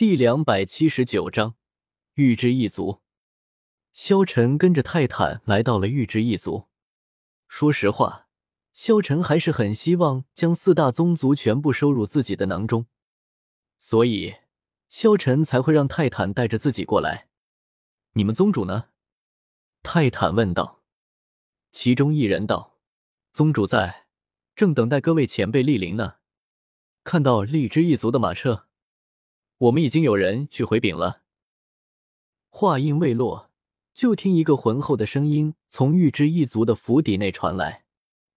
第两百七十九章，玉之一族。萧晨跟着泰坦来到了玉之一族。说实话，萧晨还是很希望将四大宗族全部收入自己的囊中，所以萧晨才会让泰坦带着自己过来。你们宗主呢？泰坦问道。其中一人道：“宗主在，正等待各位前辈莅临呢。看到荔枝一族的马车。”我们已经有人去回禀了。话音未落，就听一个浑厚的声音从玉之一族的府邸内传来：“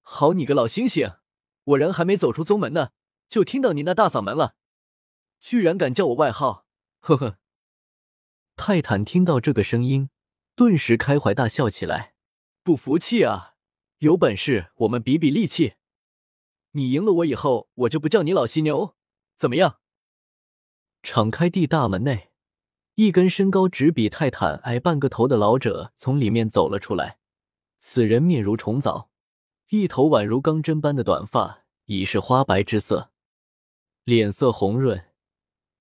好你个老猩猩，我人还没走出宗门呢，就听到你那大嗓门了，居然敢叫我外号！”呵呵。泰坦听到这个声音，顿时开怀大笑起来：“不服气啊？有本事我们比比力气！你赢了我以后，我就不叫你老犀牛，怎么样？”敞开地大门内，一根身高只比泰坦矮半个头的老者从里面走了出来。此人面如重枣，一头宛如钢针般的短发已是花白之色，脸色红润，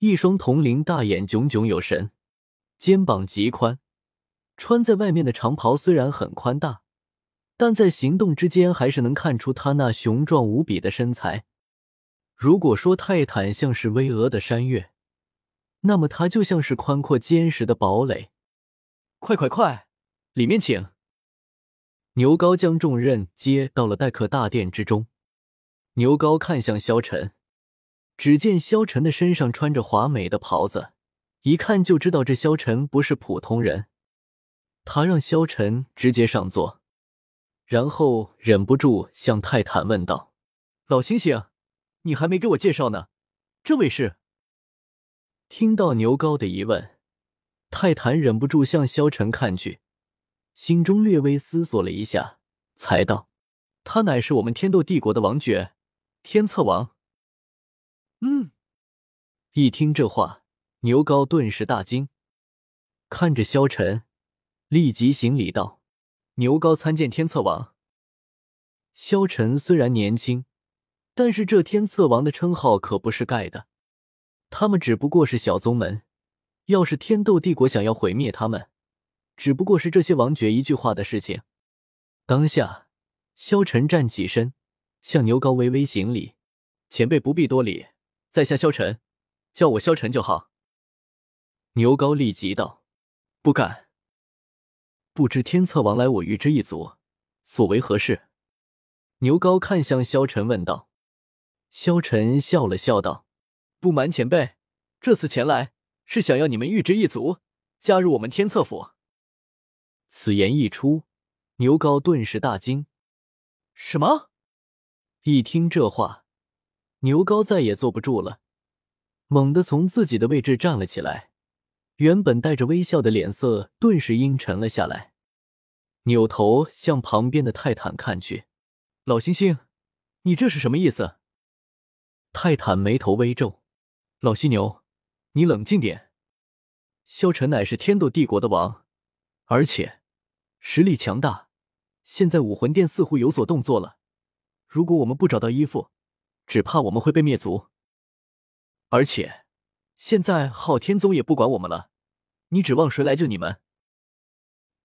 一双铜铃大眼炯炯有神，肩膀极宽，穿在外面的长袍虽然很宽大，但在行动之间还是能看出他那雄壮无比的身材。如果说泰坦像是巍峨的山岳，那么他就像是宽阔坚实的堡垒。快快快，里面请！牛高将重任接到了待客大殿之中。牛高看向萧晨，只见萧晨的身上穿着华美的袍子，一看就知道这萧晨不是普通人。他让萧晨直接上座，然后忍不住向泰坦问道：“老猩猩，你还没给我介绍呢，这位是？”听到牛皋的疑问，泰坦忍不住向萧晨看去，心中略微思索了一下，才道：“他乃是我们天斗帝国的王爵，天策王。”嗯，一听这话，牛皋顿时大惊，看着萧晨，立即行礼道：“牛皋参见天策王。”萧晨虽然年轻，但是这天策王的称号可不是盖的。他们只不过是小宗门，要是天斗帝国想要毁灭他们，只不过是这些王爵一句话的事情。当下，萧晨站起身，向牛高微微行礼：“前辈不必多礼，在下萧晨，叫我萧晨就好。”牛高立即道：“不敢。不知天策王来我玉之一族，所为何事？”牛高看向萧晨问道。萧晨笑了笑道。不瞒前辈，这次前来是想要你们玉之一族加入我们天策府。此言一出，牛高顿时大惊。什么？一听这话，牛高再也坐不住了，猛地从自己的位置站了起来，原本带着微笑的脸色顿时阴沉了下来，扭头向旁边的泰坦看去：“老猩猩，你这是什么意思？”泰坦眉头微皱。老犀牛，你冷静点。萧晨乃是天斗帝国的王，而且实力强大。现在武魂殿似乎有所动作了，如果我们不找到衣服，只怕我们会被灭族。而且现在昊天宗也不管我们了，你指望谁来救你们？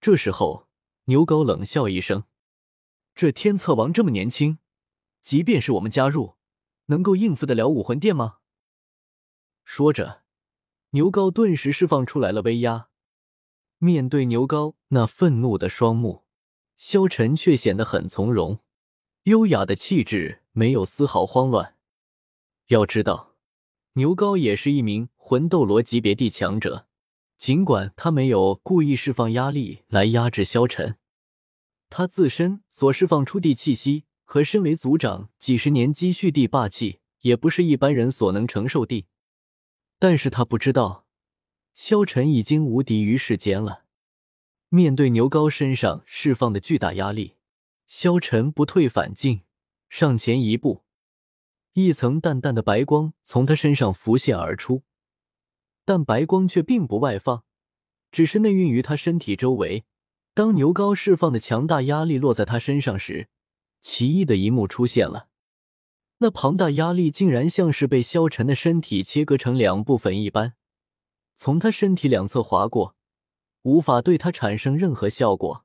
这时候，牛高冷笑一声：“这天策王这么年轻，即便是我们加入，能够应付得了武魂殿吗？”说着，牛高顿时释放出来了威压。面对牛高那愤怒的双目，萧晨却显得很从容，优雅的气质没有丝毫慌乱。要知道，牛高也是一名魂斗罗级别的强者，尽管他没有故意释放压力来压制萧晨，他自身所释放出的气息和身为族长几十年积蓄地霸气，也不是一般人所能承受的。但是他不知道，萧晨已经无敌于世间了。面对牛高身上释放的巨大压力，萧晨不退反进，上前一步，一层淡淡的白光从他身上浮现而出，但白光却并不外放，只是内蕴于他身体周围。当牛高释放的强大压力落在他身上时，奇异的一幕出现了。那庞大压力竟然像是被萧晨的身体切割成两部分一般，从他身体两侧划过，无法对他产生任何效果。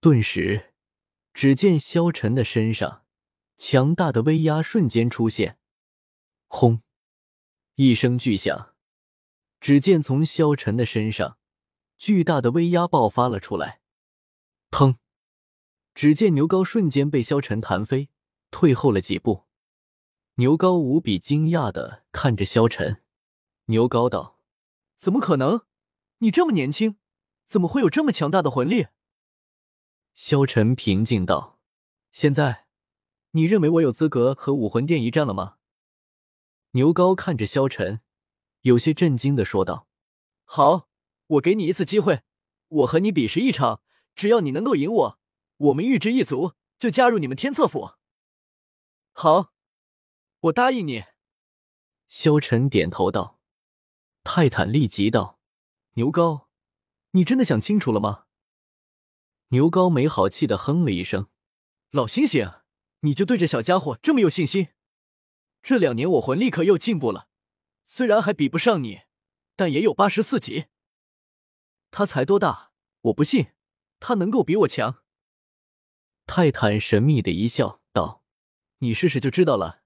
顿时，只见萧晨的身上强大的威压瞬间出现，轰！一声巨响，只见从萧晨的身上巨大的威压爆发了出来。砰！只见牛皋瞬间被萧晨弹飞，退后了几步。牛皋无比惊讶的看着萧晨。牛皋道：“怎么可能？你这么年轻，怎么会有这么强大的魂力？”萧晨平静道：“现在，你认为我有资格和武魂殿一战了吗？”牛皋看着萧晨，有些震惊的说道：“好，我给你一次机会，我和你比试一场，只要你能够赢我，我们玉之一族就加入你们天策府。”好。我答应你。萧晨点头道。泰坦立即道：“牛皋，你真的想清楚了吗？”牛皋没好气的哼了一声：“老猩猩，你就对这小家伙这么有信心？这两年我魂力可又进步了，虽然还比不上你，但也有八十四级。他才多大？我不信他能够比我强。”泰坦神秘的一笑，道：“你试试就知道了。”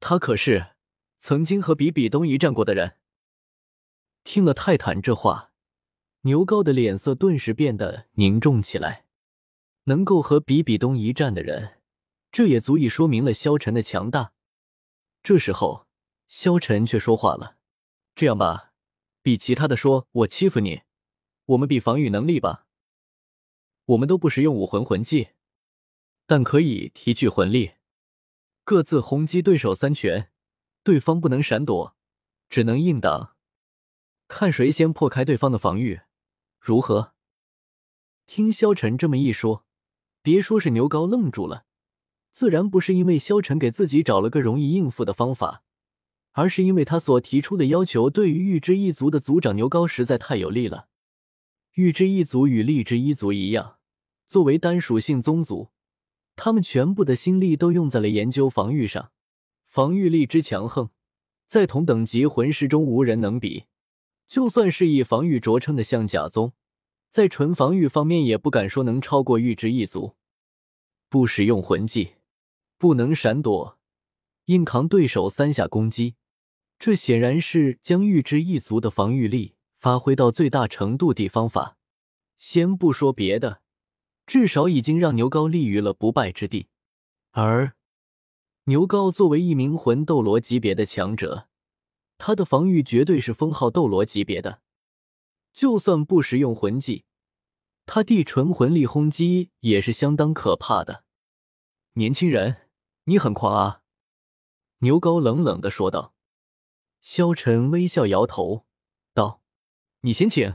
他可是曾经和比比东一战过的人。听了泰坦这话，牛皋的脸色顿时变得凝重起来。能够和比比东一战的人，这也足以说明了萧晨的强大。这时候，萧晨却说话了：“这样吧，比其他的说我欺负你，我们比防御能力吧。我们都不使用武魂魂技，但可以提取魂力。”各自轰击对手三拳，对方不能闪躲，只能硬挡，看谁先破开对方的防御，如何？听萧晨这么一说，别说是牛皋愣住了，自然不是因为萧晨给自己找了个容易应付的方法，而是因为他所提出的要求对于玉之一族的族长牛皋实在太有利了。玉之一族与力之一族一样，作为单属性宗族。他们全部的心力都用在了研究防御上，防御力之强横，在同等级魂师中无人能比。就算是以防御着称的象甲宗，在纯防御方面也不敢说能超过玉之一族。不使用魂技，不能闪躲，硬扛对手三下攻击，这显然是将玉之一族的防御力发挥到最大程度的方法。先不说别的。至少已经让牛皋立于了不败之地，而牛皋作为一名魂斗罗级别的强者，他的防御绝对是封号斗罗级别的。就算不使用魂技，他地纯魂力轰击也是相当可怕的。年轻人，你很狂啊！牛皋冷冷的说道。萧晨微笑摇头道：“你先请。”